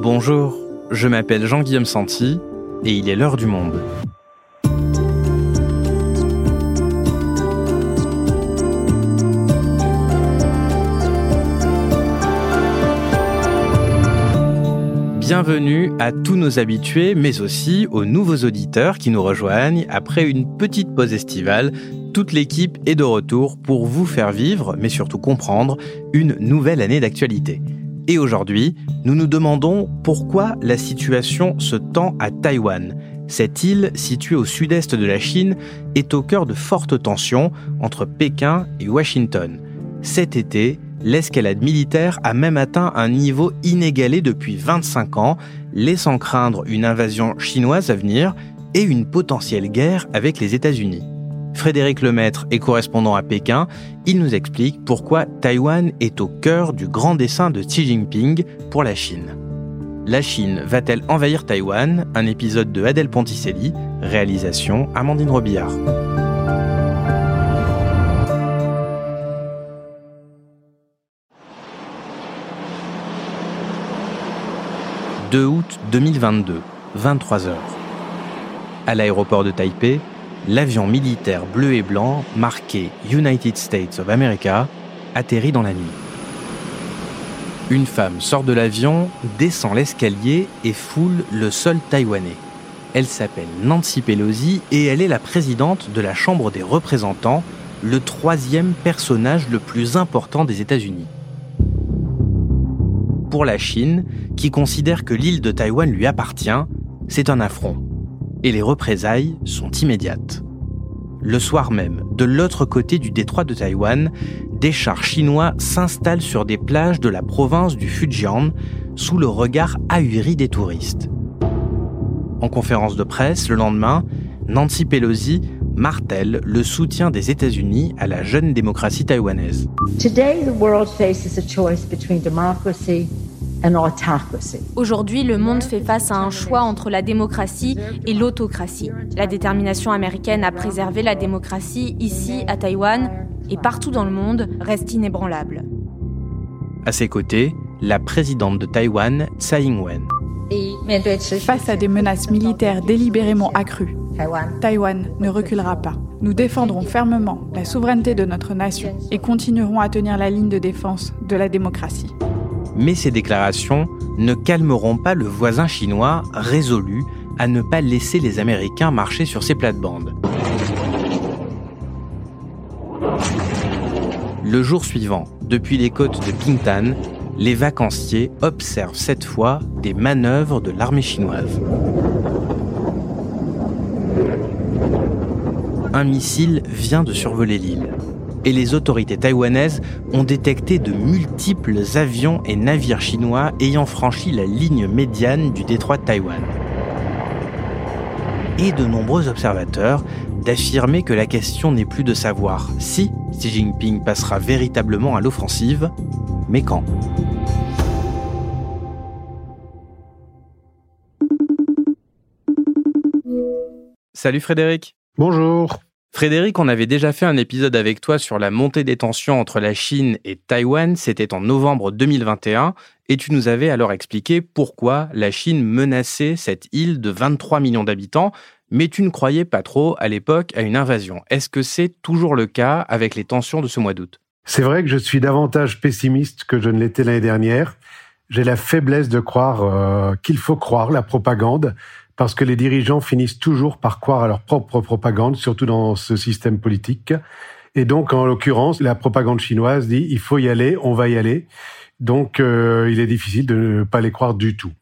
Bonjour, je m'appelle Jean-Guillaume Santi et il est l'heure du monde. Bienvenue à tous nos habitués, mais aussi aux nouveaux auditeurs qui nous rejoignent après une petite pause estivale. Toute l'équipe est de retour pour vous faire vivre, mais surtout comprendre, une nouvelle année d'actualité. Et aujourd'hui, nous nous demandons pourquoi la situation se tend à Taïwan. Cette île, située au sud-est de la Chine, est au cœur de fortes tensions entre Pékin et Washington. Cet été, l'escalade militaire a même atteint un niveau inégalé depuis 25 ans, laissant craindre une invasion chinoise à venir et une potentielle guerre avec les États-Unis. Frédéric Lemaître est correspondant à Pékin. Il nous explique pourquoi Taïwan est au cœur du grand dessin de Xi Jinping pour la Chine. La Chine va-t-elle envahir Taïwan? Un épisode de Adèle Ponticelli, réalisation Amandine Robillard. 2 août 2022, 23h. À l'aéroport de Taipei, l'avion militaire bleu et blanc marqué United States of America atterrit dans la nuit. Une femme sort de l'avion, descend l'escalier et foule le sol taïwanais. Elle s'appelle Nancy Pelosi et elle est la présidente de la Chambre des représentants, le troisième personnage le plus important des États-Unis pour la Chine, qui considère que l'île de Taïwan lui appartient, c'est un affront. Et les représailles sont immédiates. Le soir même, de l'autre côté du détroit de Taïwan, des chars chinois s'installent sur des plages de la province du Fujian sous le regard ahuri des touristes. En conférence de presse le lendemain, Nancy Pelosi martèle le soutien des États-Unis à la jeune démocratie taïwanaise. Aujourd'hui, le monde fait face à un choix entre la démocratie et l'autocratie. La détermination américaine à préserver la démocratie ici, à Taïwan, et partout dans le monde, reste inébranlable. À ses côtés, la présidente de Taïwan, Tsai Ing-wen. Face à des menaces militaires délibérément accrues, Taïwan ne reculera pas. Nous défendrons fermement la souveraineté de notre nation et continuerons à tenir la ligne de défense de la démocratie. Mais ces déclarations ne calmeront pas le voisin chinois résolu à ne pas laisser les Américains marcher sur ses plates-bandes. Le jour suivant, depuis les côtes de Pingtan, les vacanciers observent cette fois des manœuvres de l'armée chinoise. un missile vient de survoler l'île. Et les autorités taïwanaises ont détecté de multiples avions et navires chinois ayant franchi la ligne médiane du détroit de Taïwan. Et de nombreux observateurs d'affirmer que la question n'est plus de savoir si Xi Jinping passera véritablement à l'offensive, mais quand. Salut Frédéric. Bonjour. Frédéric, on avait déjà fait un épisode avec toi sur la montée des tensions entre la Chine et Taïwan, c'était en novembre 2021, et tu nous avais alors expliqué pourquoi la Chine menaçait cette île de 23 millions d'habitants, mais tu ne croyais pas trop à l'époque à une invasion. Est-ce que c'est toujours le cas avec les tensions de ce mois d'août? C'est vrai que je suis davantage pessimiste que je ne l'étais l'année dernière. J'ai la faiblesse de croire euh, qu'il faut croire la propagande parce que les dirigeants finissent toujours par croire à leur propre propagande, surtout dans ce système politique. Et donc, en l'occurrence, la propagande chinoise dit il faut y aller, on va y aller. Donc, euh, il est difficile de ne pas les croire du tout.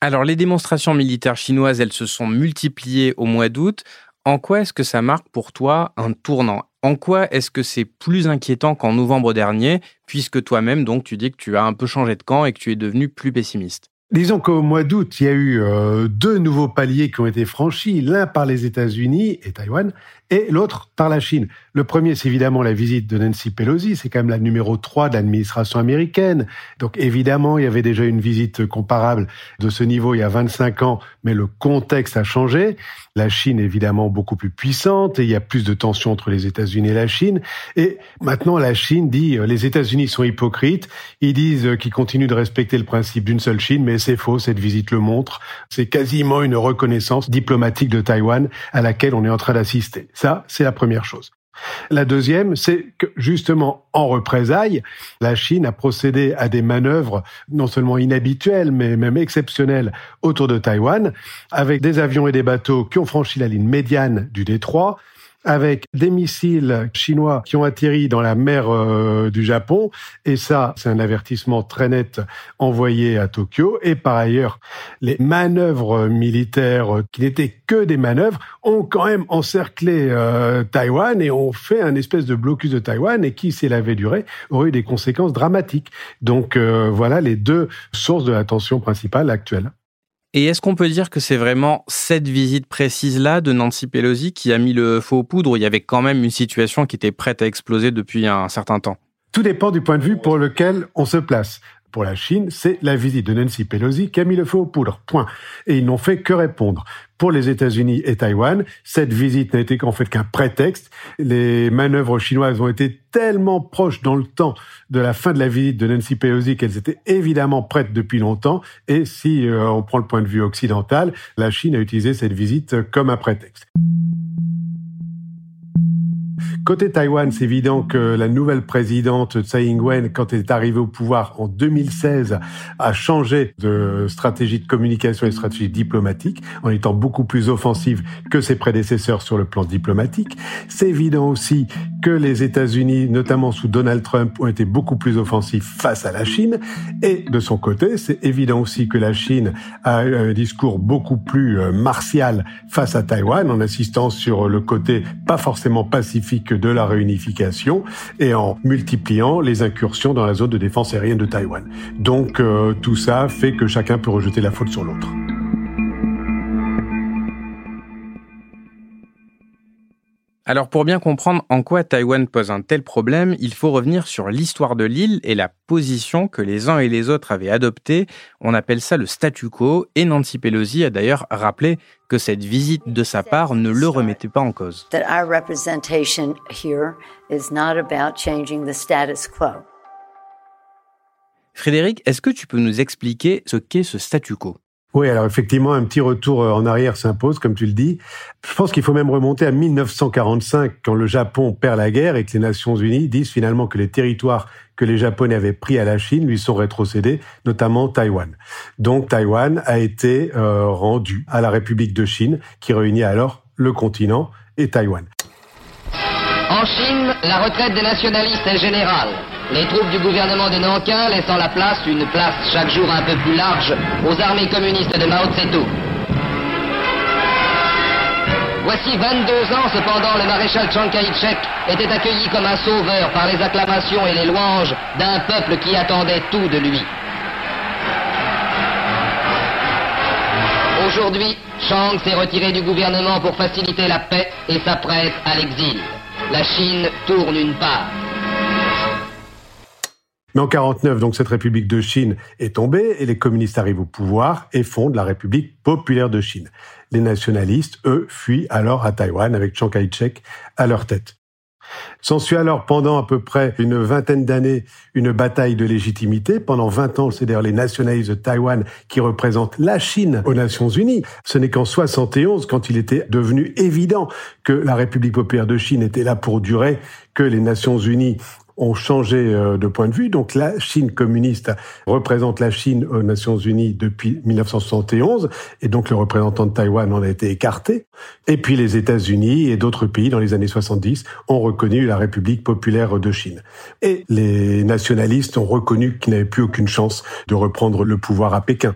Alors, les démonstrations militaires chinoises, elles se sont multipliées au mois d'août. En quoi est-ce que ça marque pour toi un tournant? En quoi est-ce que c'est plus inquiétant qu'en novembre dernier, puisque toi-même, donc, tu dis que tu as un peu changé de camp et que tu es devenu plus pessimiste? Disons qu'au mois d'août, il y a eu euh, deux nouveaux paliers qui ont été franchis, l'un par les États-Unis et Taïwan, et l'autre par la Chine. Le premier, c'est évidemment la visite de Nancy Pelosi, c'est quand même la numéro 3 de l'administration américaine. Donc évidemment, il y avait déjà une visite comparable de ce niveau il y a 25 ans, mais le contexte a changé. La Chine est évidemment beaucoup plus puissante et il y a plus de tensions entre les États-Unis et la Chine. Et maintenant, la Chine dit euh, les États-Unis sont hypocrites. Ils disent euh, qu'ils continuent de respecter le principe d'une seule Chine, mais c'est faux. Cette visite le montre. C'est quasiment une reconnaissance diplomatique de Taïwan à laquelle on est en train d'assister. Ça, c'est la première chose. La deuxième, c'est que justement, en représailles, la Chine a procédé à des manœuvres non seulement inhabituelles, mais même exceptionnelles autour de Taïwan, avec des avions et des bateaux qui ont franchi la ligne médiane du détroit, avec des missiles chinois qui ont atterri dans la mer euh, du Japon. Et ça, c'est un avertissement très net envoyé à Tokyo. Et par ailleurs, les manœuvres militaires, qui n'étaient que des manœuvres, ont quand même encerclé euh, Taïwan et ont fait un espèce de blocus de Taïwan et qui, s'il avait duré, aurait eu des conséquences dramatiques. Donc euh, voilà les deux sources de la tension principale actuelle. Et est-ce qu'on peut dire que c'est vraiment cette visite précise-là de Nancy Pelosi qui a mis le faux aux poudres il y avait quand même une situation qui était prête à exploser depuis un certain temps? Tout dépend du point de vue pour lequel on se place pour la Chine, c'est la visite de Nancy Pelosi qui a mis le feu aux poudres. Point. Et ils n'ont fait que répondre. Pour les États-Unis et Taïwan, cette visite n'a été qu'en fait qu'un prétexte. Les manœuvres chinoises ont été tellement proches dans le temps de la fin de la visite de Nancy Pelosi qu'elles étaient évidemment prêtes depuis longtemps. Et si euh, on prend le point de vue occidental, la Chine a utilisé cette visite comme un prétexte. Côté Taïwan, c'est évident que la nouvelle présidente Tsai Ing-wen, quand elle est arrivée au pouvoir en 2016, a changé de stratégie de communication et de stratégie diplomatique en étant beaucoup plus offensive que ses prédécesseurs sur le plan diplomatique. C'est évident aussi que les États-Unis, notamment sous Donald Trump, ont été beaucoup plus offensifs face à la Chine. Et de son côté, c'est évident aussi que la Chine a un discours beaucoup plus euh, martial face à Taïwan en insistant sur le côté pas forcément pacifique de la réunification et en multipliant les incursions dans la zone de défense aérienne de Taïwan. Donc euh, tout ça fait que chacun peut rejeter la faute sur l'autre. Alors pour bien comprendre en quoi Taïwan pose un tel problème, il faut revenir sur l'histoire de l'île et la position que les uns et les autres avaient adoptée. On appelle ça le statu quo et Nancy Pelosi a d'ailleurs rappelé que cette visite de sa part ne le remettait pas en cause. Frédéric, est-ce que tu peux nous expliquer ce qu'est ce statu quo? Oui, alors effectivement, un petit retour euh, en arrière s'impose, comme tu le dis. Je pense qu'il faut même remonter à 1945, quand le Japon perd la guerre et que les Nations Unies disent finalement que les territoires que les Japonais avaient pris à la Chine lui sont rétrocédés, notamment Taïwan. Donc Taïwan a été euh, rendu à la République de Chine, qui réunit alors le continent et Taïwan. En Chine, la retraite des nationalistes est générale. Les troupes du gouvernement de Nankin laissant la place, une place chaque jour un peu plus large, aux armées communistes de Mao Tse-tung. Voici 22 ans, cependant, le maréchal Chiang Kai-shek était accueilli comme un sauveur par les acclamations et les louanges d'un peuple qui attendait tout de lui. Aujourd'hui, Chiang s'est retiré du gouvernement pour faciliter la paix et s'apprête à l'exil la Chine tourne une part. Mais en 49, donc cette République de Chine est tombée et les communistes arrivent au pouvoir et fondent la République populaire de Chine. Les nationalistes, eux, fuient alors à Taïwan avec Chiang Kai-shek à leur tête. S'ensuit alors pendant à peu près une vingtaine d'années une bataille de légitimité. Pendant 20 ans, c'est d'ailleurs les nationalistes de Taïwan qui représentent la Chine aux Nations Unies. Ce n'est qu'en 71, quand il était devenu évident que la République populaire de Chine était là pour durer, que les Nations Unies ont changé euh, de point de vue. Donc la Chine communiste représente la Chine aux Nations Unies depuis 1971 et donc le représentant de Taïwan en a été écarté. Et puis les États-Unis et d'autres pays dans les années 70 ont reconnu la République populaire de Chine. Et les nationalistes ont reconnu qu'ils n'avaient plus aucune chance de reprendre le pouvoir à Pékin.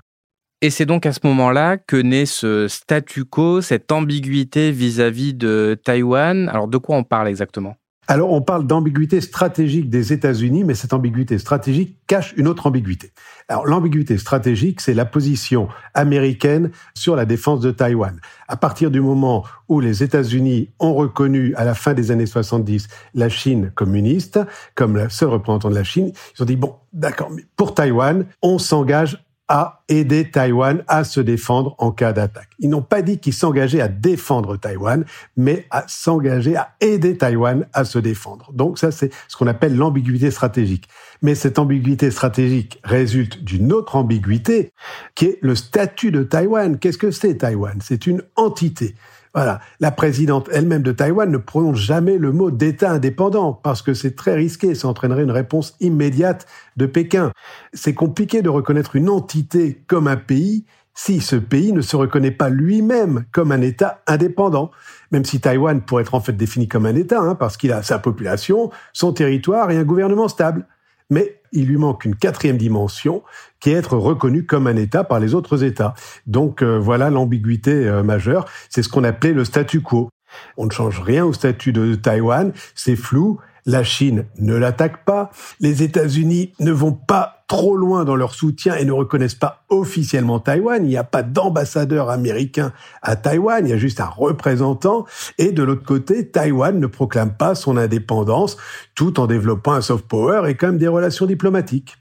Et c'est donc à ce moment-là que naît ce statu quo, cette ambiguïté vis-à-vis -vis de Taïwan. Alors de quoi on parle exactement? Alors on parle d'ambiguïté stratégique des États-Unis, mais cette ambiguïté stratégique cache une autre ambiguïté. Alors l'ambiguïté stratégique, c'est la position américaine sur la défense de Taïwan. À partir du moment où les États-Unis ont reconnu à la fin des années 70 la Chine communiste comme la seule représentant de la Chine, ils ont dit bon, d'accord, mais pour Taïwan, on s'engage à aider Taïwan à se défendre en cas d'attaque. Ils n'ont pas dit qu'ils s'engageaient à défendre Taïwan, mais à s'engager à aider Taïwan à se défendre. Donc ça, c'est ce qu'on appelle l'ambiguïté stratégique. Mais cette ambiguïté stratégique résulte d'une autre ambiguïté, qui est le statut de Taïwan. Qu'est-ce que c'est Taïwan? C'est une entité. Voilà. La présidente elle-même de Taïwan ne prononce jamais le mot d'État indépendant parce que c'est très risqué, ça entraînerait une réponse immédiate de Pékin. C'est compliqué de reconnaître une entité comme un pays si ce pays ne se reconnaît pas lui-même comme un État indépendant, même si Taïwan pourrait être en fait défini comme un État, hein, parce qu'il a sa population, son territoire et un gouvernement stable. Mais il lui manque une quatrième dimension, qui est être reconnu comme un État par les autres États. Donc euh, voilà l'ambiguïté euh, majeure. C'est ce qu'on appelait le statu quo. On ne change rien au statut de Taïwan, c'est flou, la Chine ne l'attaque pas. Les États-Unis ne vont pas trop loin dans leur soutien et ne reconnaissent pas officiellement Taïwan. Il n'y a pas d'ambassadeur américain à Taïwan, il y a juste un représentant. Et de l'autre côté, Taïwan ne proclame pas son indépendance tout en développant un soft power et quand même des relations diplomatiques.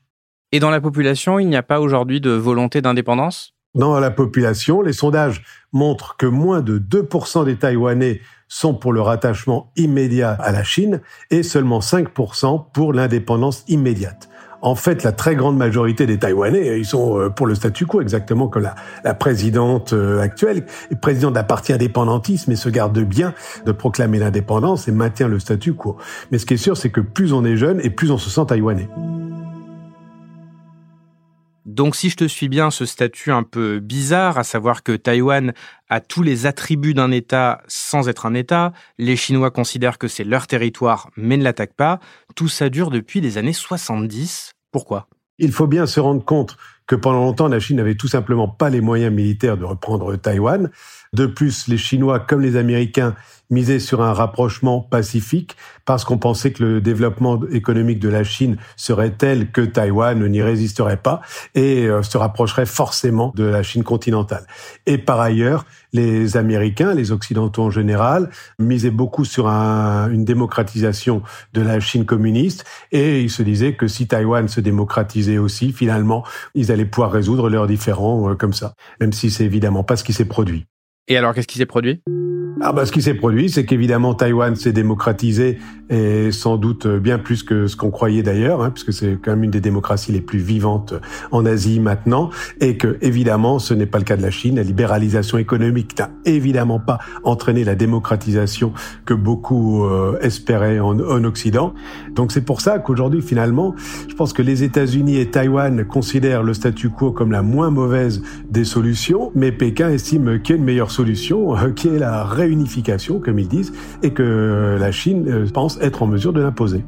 Et dans la population, il n'y a pas aujourd'hui de volonté d'indépendance? Dans la population, les sondages montrent que moins de 2% des Taïwanais sont pour le rattachement immédiat à la Chine et seulement 5% pour l'indépendance immédiate. En fait, la très grande majorité des Taïwanais, ils sont euh, pour le statu quo, exactement comme la, présidente euh, actuelle, présidente d'un parti indépendantiste, mais se garde bien de proclamer l'indépendance et maintient le statu quo. Mais ce qui est sûr, c'est que plus on est jeune et plus on se sent taïwanais. Donc si je te suis bien, ce statut un peu bizarre, à savoir que Taïwan a tous les attributs d'un État sans être un État, les Chinois considèrent que c'est leur territoire mais ne l'attaquent pas, tout ça dure depuis les années 70. Pourquoi? Il faut bien se rendre compte que pendant longtemps, la Chine n'avait tout simplement pas les moyens militaires de reprendre Taïwan. De plus, les Chinois comme les Américains misaient sur un rapprochement pacifique parce qu'on pensait que le développement économique de la Chine serait tel que Taïwan n'y résisterait pas et euh, se rapprocherait forcément de la Chine continentale. Et par ailleurs, les Américains, les Occidentaux en général, misaient beaucoup sur une démocratisation de la Chine communiste et ils se disaient que si Taïwan se démocratisait aussi, finalement, ils allaient pouvoir résoudre leurs différends euh, comme ça, même si c'est évidemment pas ce qui s'est produit. Et alors, qu'est-ce qui s'est produit? Ah bah, ce qui s'est produit, c'est qu'évidemment Taïwan s'est démocratisé et sans doute bien plus que ce qu'on croyait d'ailleurs, hein, puisque c'est quand même une des démocraties les plus vivantes en Asie maintenant, et que évidemment ce n'est pas le cas de la Chine. La libéralisation économique n'a évidemment pas entraîné la démocratisation que beaucoup euh, espéraient en, en Occident. Donc c'est pour ça qu'aujourd'hui finalement, je pense que les États-Unis et Taïwan considèrent le statu quo comme la moins mauvaise des solutions, mais Pékin estime qu'il y a une meilleure solution, euh, qui est la réunification, comme ils disent, et que la Chine euh, pense être en mesure de l'imposer.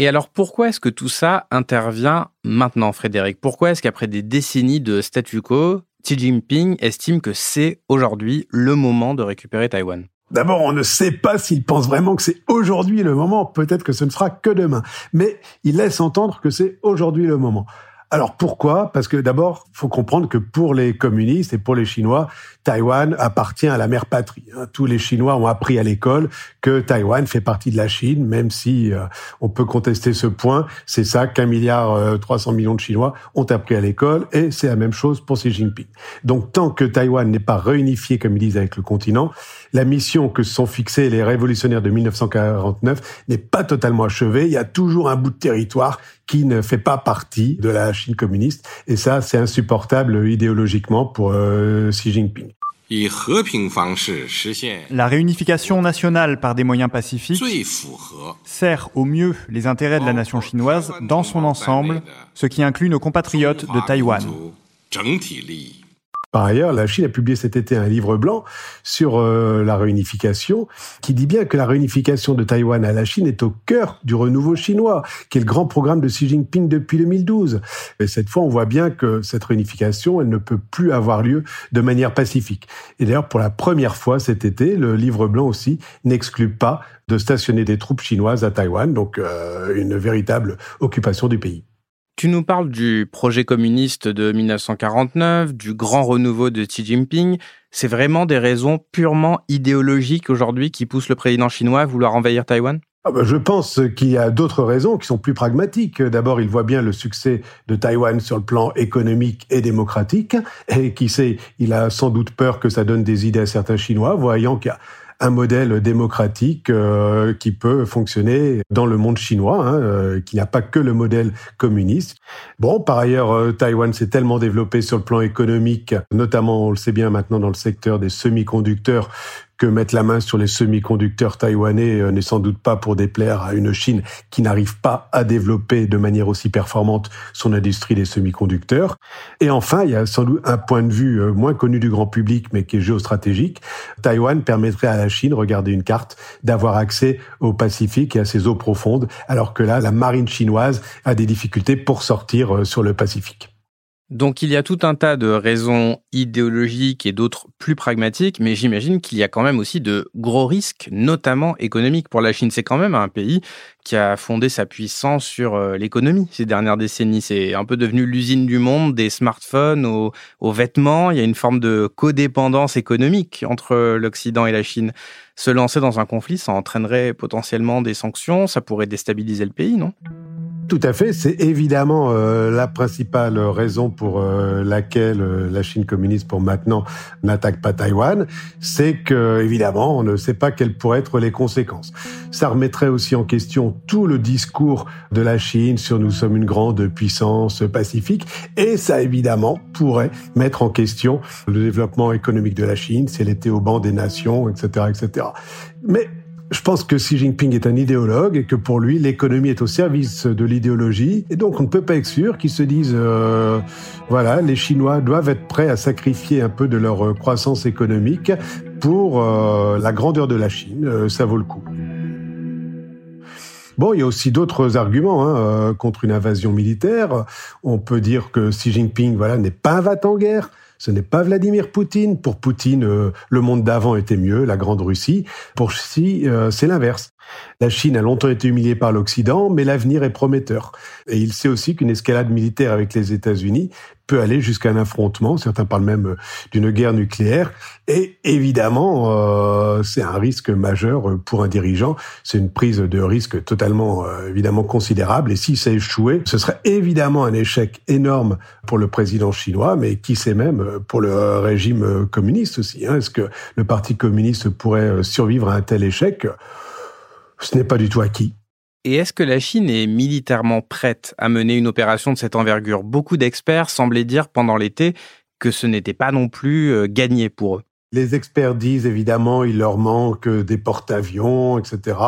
Et alors pourquoi est-ce que tout ça intervient maintenant, Frédéric? Pourquoi est-ce qu'après des décennies de statu quo, Xi Jinping estime que c'est aujourd'hui le moment de récupérer Taïwan? D'abord, on ne sait pas s'il pense vraiment que c'est aujourd'hui le moment. Peut-être que ce ne sera que demain. Mais il laisse entendre que c'est aujourd'hui le moment. Alors pourquoi? Parce que d'abord, faut comprendre que pour les communistes et pour les Chinois, Taïwan appartient à la mère patrie. Hein. Tous les Chinois ont appris à l'école que Taïwan fait partie de la Chine, même si euh, on peut contester ce point. C'est ça qu'un milliard euh, 300 millions de Chinois ont appris à l'école, et c'est la même chose pour Xi Jinping. Donc tant que Taïwan n'est pas réunifié, comme ils disent, avec le continent, la mission que se sont fixées les révolutionnaires de 1949 n'est pas totalement achevée. Il y a toujours un bout de territoire qui ne fait pas partie de la Chine communiste. Et ça, c'est insupportable idéologiquement pour euh, Xi Jinping. La réunification nationale par des moyens pacifiques sert au mieux les intérêts de la nation chinoise dans son ensemble, ce qui inclut nos compatriotes de Taïwan. Par ailleurs, la Chine a publié cet été un livre blanc sur euh, la réunification qui dit bien que la réunification de Taïwan à la Chine est au cœur du renouveau chinois, qui est le grand programme de Xi Jinping depuis 2012. Et cette fois, on voit bien que cette réunification, elle ne peut plus avoir lieu de manière pacifique. Et d'ailleurs, pour la première fois cet été, le livre blanc aussi n'exclut pas de stationner des troupes chinoises à Taïwan, donc euh, une véritable occupation du pays. Tu nous parles du projet communiste de 1949, du grand renouveau de Xi Jinping. C'est vraiment des raisons purement idéologiques aujourd'hui qui poussent le président chinois à vouloir envahir Taïwan? Ah bah, je pense qu'il y a d'autres raisons qui sont plus pragmatiques. D'abord, il voit bien le succès de Taïwan sur le plan économique et démocratique, et qui sait, il a sans doute peur que ça donne des idées à certains Chinois, voyant qu'il y a un modèle démocratique euh, qui peut fonctionner dans le monde chinois, hein, euh, qui n'a pas que le modèle communiste. Bon, par ailleurs, euh, Taïwan s'est tellement développé sur le plan économique, notamment, on le sait bien maintenant dans le secteur des semi-conducteurs, que mettre la main sur les semi-conducteurs taïwanais euh, n'est sans doute pas pour déplaire à une Chine qui n'arrive pas à développer de manière aussi performante son industrie des semi-conducteurs. Et enfin, il y a sans doute un point de vue euh, moins connu du grand public, mais qui est géostratégique. Taïwan permettrait à la Chine, regardez une carte, d'avoir accès au Pacifique et à ses eaux profondes, alors que là, la marine chinoise a des difficultés pour sortir euh, sur le Pacifique. Donc il y a tout un tas de raisons idéologiques et d'autres plus pragmatiques, mais j'imagine qu'il y a quand même aussi de gros risques, notamment économiques pour la Chine. C'est quand même un pays qui a fondé sa puissance sur euh, l'économie ces dernières décennies. C'est un peu devenu l'usine du monde, des smartphones aux, aux vêtements. Il y a une forme de codépendance économique entre l'Occident et la Chine. Se lancer dans un conflit, ça entraînerait potentiellement des sanctions, ça pourrait déstabiliser le pays, non? Tout à fait, c'est évidemment euh, la principale raison pour euh, laquelle euh, la Chine communiste pour maintenant n'attaque pas Taïwan, c'est que évidemment on ne sait pas quelles pourraient être les conséquences. Ça remettrait aussi en question tout le discours de la Chine sur nous sommes une grande puissance pacifique et ça évidemment pourrait mettre en question le développement économique de la Chine si elle était au banc des nations, etc., etc. Mais je pense que Xi Jinping est un idéologue et que pour lui, l'économie est au service de l'idéologie. Et donc, on ne peut pas être sûr qu'ils se disent, euh, voilà, les Chinois doivent être prêts à sacrifier un peu de leur euh, croissance économique pour euh, la grandeur de la Chine. Euh, ça vaut le coup. Bon, il y a aussi d'autres arguments hein, contre une invasion militaire. On peut dire que Xi Jinping, voilà, n'est pas un va en guerre. Ce n'est pas Vladimir Poutine. Pour Poutine, euh, le monde d'avant était mieux, la Grande Russie. Pour Xi, euh, c'est l'inverse. La Chine a longtemps été humiliée par l'Occident, mais l'avenir est prometteur. Et il sait aussi qu'une escalade militaire avec les États-Unis peut aller jusqu'à un affrontement. Certains parlent même euh, d'une guerre nucléaire. Et évidemment, euh, c'est un risque majeur pour un dirigeant. C'est une prise de risque totalement, euh, évidemment, considérable. Et si ça échouait, ce serait évidemment un échec énorme pour le président chinois, mais qui sait même pour le régime communiste aussi. Hein. Est-ce que le Parti communiste pourrait survivre à un tel échec? Ce n'est pas du tout acquis. Et est-ce que la Chine est militairement prête à mener une opération de cette envergure? Beaucoup d'experts semblaient dire pendant l'été que ce n'était pas non plus euh, gagné pour eux. Les experts disent évidemment il leur manque des porte-avions, etc.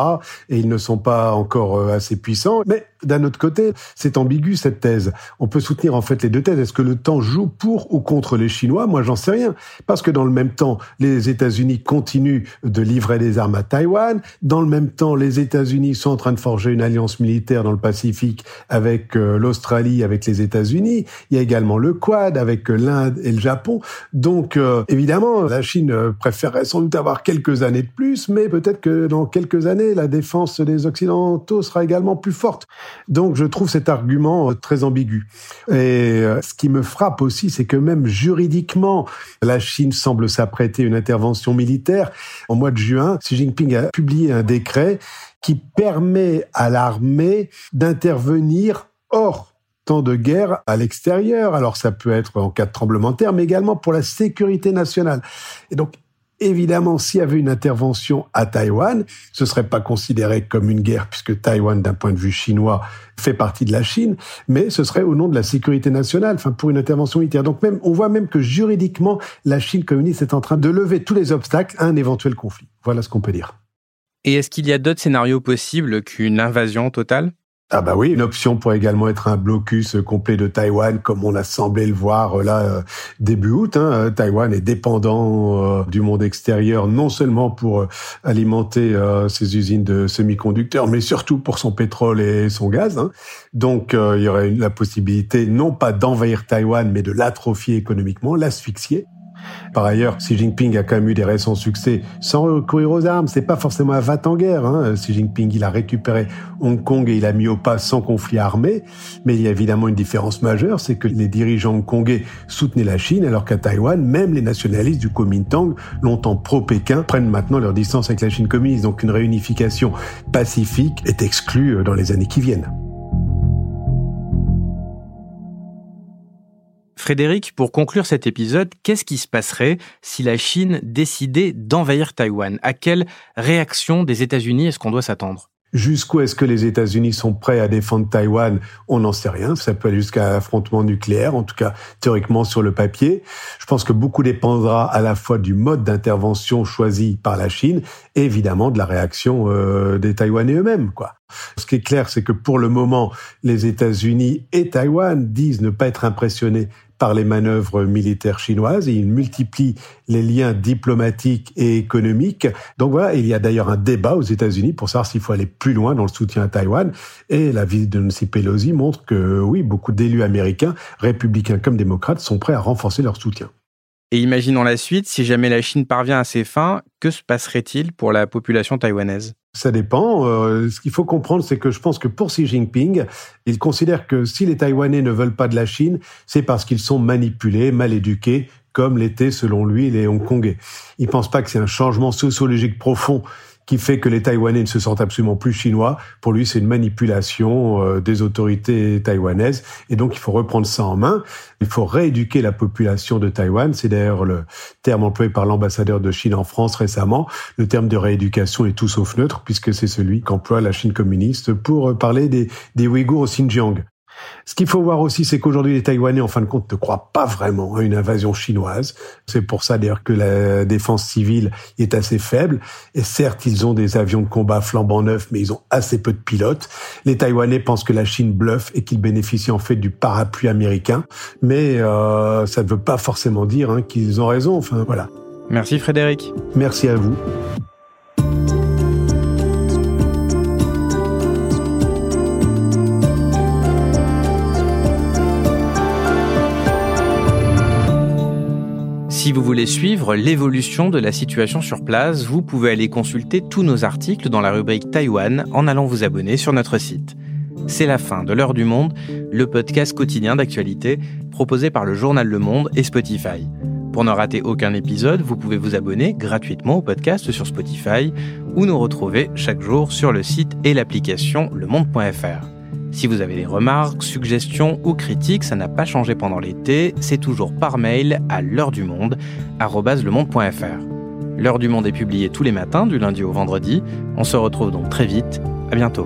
Et ils ne sont pas encore euh, assez puissants. Mais d'un autre côté, c'est ambigu cette thèse. On peut soutenir en fait les deux thèses. Est-ce que le temps joue pour ou contre les Chinois? Moi, j'en sais rien. Parce que dans le même temps, les États-Unis continuent de livrer des armes à Taïwan. Dans le même temps, les États-Unis sont en train de forger une alliance militaire dans le Pacifique avec euh, l'Australie, avec les États-Unis. Il y a également le Quad avec euh, l'Inde et le Japon. Donc, évidemment, la Chine euh, préférerait sans doute avoir quelques années de plus, mais peut-être que dans quelques années, la défense des Occidentaux sera également plus forte. Donc je trouve cet argument euh, très ambigu. Et euh, ce qui me frappe aussi, c'est que même juridiquement, la Chine semble s'apprêter une intervention militaire. En mois de juin, Xi Jinping a publié un décret qui permet à l'armée d'intervenir hors de guerre à l'extérieur. Alors ça peut être en cas de tremblement de terre, mais également pour la sécurité nationale. Et donc Évidemment, s'il y avait une intervention à Taïwan, ce serait pas considéré comme une guerre puisque Taïwan, d'un point de vue chinois, fait partie de la Chine, mais ce serait au nom de la sécurité nationale, enfin pour une intervention militaire. Donc même, on voit même que juridiquement, la Chine communiste est en train de lever tous les obstacles à un éventuel conflit. Voilà ce qu'on peut dire. Et est-ce qu'il y a d'autres scénarios possibles qu'une invasion totale? Ah bah oui, une option pourrait également être un blocus complet de Taïwan, comme on a semblé le voir euh, là euh, début août. Hein. Euh, Taïwan est dépendant du monde extérieur, non seulement pour alimenter ses usines de semi-conducteurs, mais surtout pour son pétrole et son gaz. Hein. Donc il y aurait la possibilité non pas d'envahir Taïwan, mais de l'atrophier économiquement, l'asphyxier. Par ailleurs, Xi Jinping a quand même eu des récents succès sans recourir aux armes. C'est pas forcément un va en guerre. Hein. Xi Jinping, il a récupéré Hong Kong et il a mis au pas sans conflit armé. Mais il y a évidemment une différence majeure, c'est que les dirigeants hongkongais soutenaient la Chine, alors qu'à Taïwan, même les nationalistes du Kuomintang, longtemps pro-Pékin, prennent maintenant leur distance avec la Chine communiste. Donc une réunification pacifique est exclue euh, dans les années qui viennent. Frédéric, pour conclure cet épisode, qu'est-ce qui se passerait si la Chine décidait d'envahir Taïwan? À quelle réaction des États-Unis est-ce qu'on doit s'attendre? Jusqu'où est-ce que les États-Unis sont prêts à défendre Taïwan? On n'en sait rien. Ça peut aller jusqu'à un affrontement nucléaire, en tout cas théoriquement sur le papier. Je pense que beaucoup dépendra à la fois du mode d'intervention choisi par la Chine et évidemment de la réaction euh, des Taïwanais eux-mêmes. Ce qui est clair, c'est que pour le moment, les États-Unis et Taïwan disent ne pas être impressionnés par les manœuvres militaires chinoises et il multiplie les liens diplomatiques et économiques. Donc voilà, il y a d'ailleurs un débat aux États-Unis pour savoir s'il faut aller plus loin dans le soutien à Taïwan. Et la visite de Nancy Pelosi montre que oui, beaucoup d'élus américains, républicains comme démocrates, sont prêts à renforcer leur soutien. Et imaginons la suite, si jamais la Chine parvient à ses fins, que se passerait-il pour la population taïwanaise? Ça dépend. Euh, ce qu'il faut comprendre, c'est que je pense que pour Xi Jinping, il considère que si les Taïwanais ne veulent pas de la Chine, c'est parce qu'ils sont manipulés, mal éduqués, comme l'étaient selon lui les Hongkongais. Il pense pas que c'est un changement sociologique profond qui fait que les Taïwanais ne se sentent absolument plus chinois. Pour lui, c'est une manipulation euh, des autorités taïwanaises. Et donc, il faut reprendre ça en main. Il faut rééduquer la population de Taïwan. C'est d'ailleurs le terme employé par l'ambassadeur de Chine en France récemment. Le terme de rééducation est tout sauf neutre, puisque c'est celui qu'emploie la Chine communiste pour parler des, des Ouïghours au Xinjiang. Ce qu'il faut voir aussi, c'est qu'aujourd'hui, les Taïwanais, en fin de compte, ne croient pas vraiment à une invasion chinoise. C'est pour ça, d'ailleurs, que la défense civile est assez faible. Et certes, ils ont des avions de combat flambant neufs, mais ils ont assez peu de pilotes. Les Taïwanais pensent que la Chine bluffe et qu'ils bénéficient en fait du parapluie américain. Mais euh, ça ne veut pas forcément dire hein, qu'ils ont raison. Enfin, voilà. Merci Frédéric. Merci à vous. Si vous voulez suivre l'évolution de la situation sur place, vous pouvez aller consulter tous nos articles dans la rubrique Taïwan en allant vous abonner sur notre site. C'est la fin de l'heure du monde, le podcast quotidien d'actualité proposé par le journal Le Monde et Spotify. Pour ne rater aucun épisode, vous pouvez vous abonner gratuitement au podcast sur Spotify ou nous retrouver chaque jour sur le site et l'application lemonde.fr. Si vous avez des remarques, suggestions ou critiques, ça n'a pas changé pendant l'été, c'est toujours par mail à l'heure du monde. L'heure du monde est publiée tous les matins du lundi au vendredi. On se retrouve donc très vite. À bientôt.